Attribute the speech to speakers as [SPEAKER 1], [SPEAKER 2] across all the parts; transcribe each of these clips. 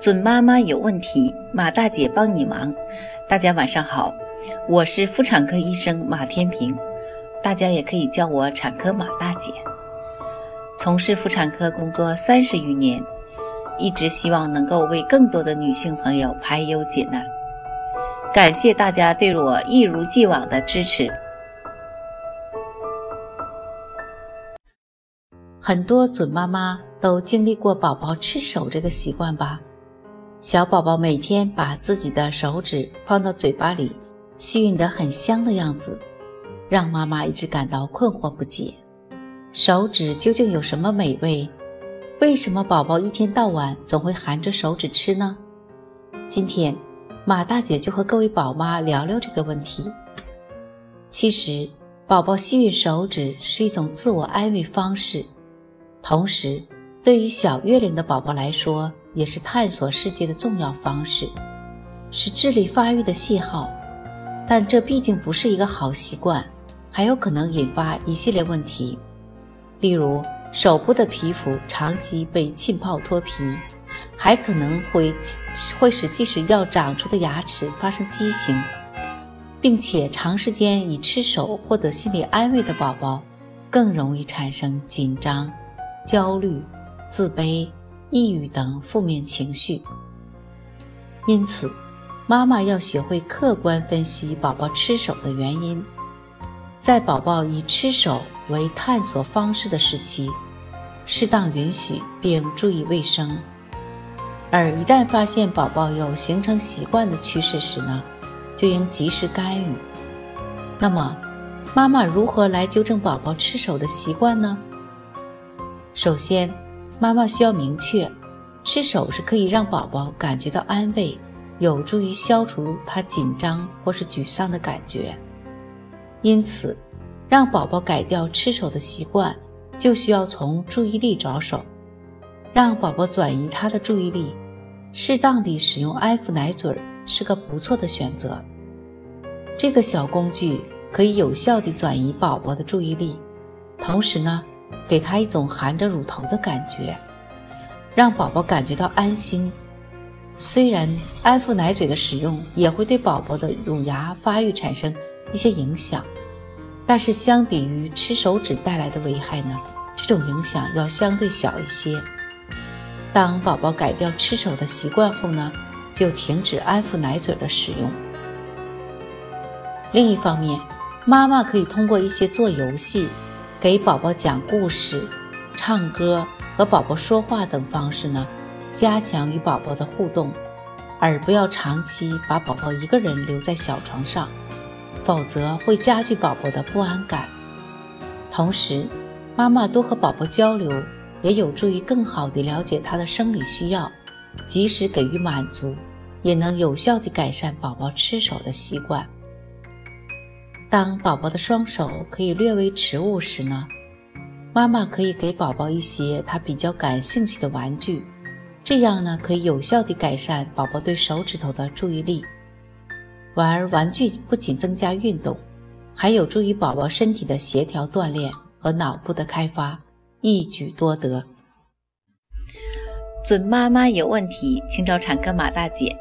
[SPEAKER 1] 准妈妈有问题，马大姐帮你忙。大家晚上好，我是妇产科医生马天平，大家也可以叫我产科马大姐。从事妇产科工作三十余年，一直希望能够为更多的女性朋友排忧解难。感谢大家对我一如既往的支持。很多准妈妈都经历过宝宝吃手这个习惯吧？小宝宝每天把自己的手指放到嘴巴里，吸吮得很香的样子，让妈妈一直感到困惑不解。手指究竟有什么美味？为什么宝宝一天到晚总会含着手指吃呢？今天，马大姐就和各位宝妈聊聊这个问题。其实，宝宝吸吮手指是一种自我安慰方式，同时，对于小月龄的宝宝来说，也是探索世界的重要方式，是智力发育的信号，但这毕竟不是一个好习惯，还有可能引发一系列问题，例如手部的皮肤长期被浸泡脱皮，还可能会会使即使要长出的牙齿发生畸形，并且长时间以吃手获得心理安慰的宝宝，更容易产生紧张、焦虑、自卑。抑郁等负面情绪，因此，妈妈要学会客观分析宝宝吃手的原因。在宝宝以吃手为探索方式的时期，适当允许并注意卫生；而一旦发现宝宝有形成习惯的趋势时呢，就应及时干预。那么，妈妈如何来纠正宝宝吃手的习惯呢？首先，妈妈需要明确，吃手是可以让宝宝感觉到安慰，有助于消除他紧张或是沮丧的感觉。因此，让宝宝改掉吃手的习惯，就需要从注意力着手，让宝宝转移他的注意力。适当地使用安抚奶嘴是个不错的选择。这个小工具可以有效地转移宝宝的注意力，同时呢。给他一种含着乳头的感觉，让宝宝感觉到安心。虽然安抚奶嘴的使用也会对宝宝的乳牙发育产生一些影响，但是相比于吃手指带来的危害呢，这种影响要相对小一些。当宝宝改掉吃手的习惯后呢，就停止安抚奶嘴的使用。另一方面，妈妈可以通过一些做游戏。给宝宝讲故事、唱歌和宝宝说话等方式呢，加强与宝宝的互动，而不要长期把宝宝一个人留在小床上，否则会加剧宝宝的不安感。同时，妈妈多和宝宝交流，也有助于更好地了解他的生理需要，及时给予满足，也能有效地改善宝宝吃手的习惯。当宝宝的双手可以略微持物时呢，妈妈可以给宝宝一些他比较感兴趣的玩具，这样呢可以有效地改善宝宝对手指头的注意力。玩玩具不仅增加运动，还有助于宝宝身体的协调锻炼和脑部的开发，一举多得。准妈妈有问题，请找产科马大姐。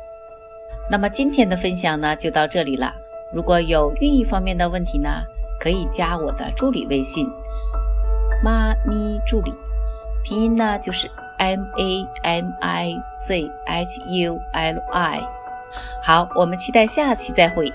[SPEAKER 1] 那么今天的分享呢，就到这里了。如果有孕育方面的问题呢，可以加我的助理微信“妈咪助理”，拼音呢就是 M A M I Z H U L I。好，我们期待下期再会。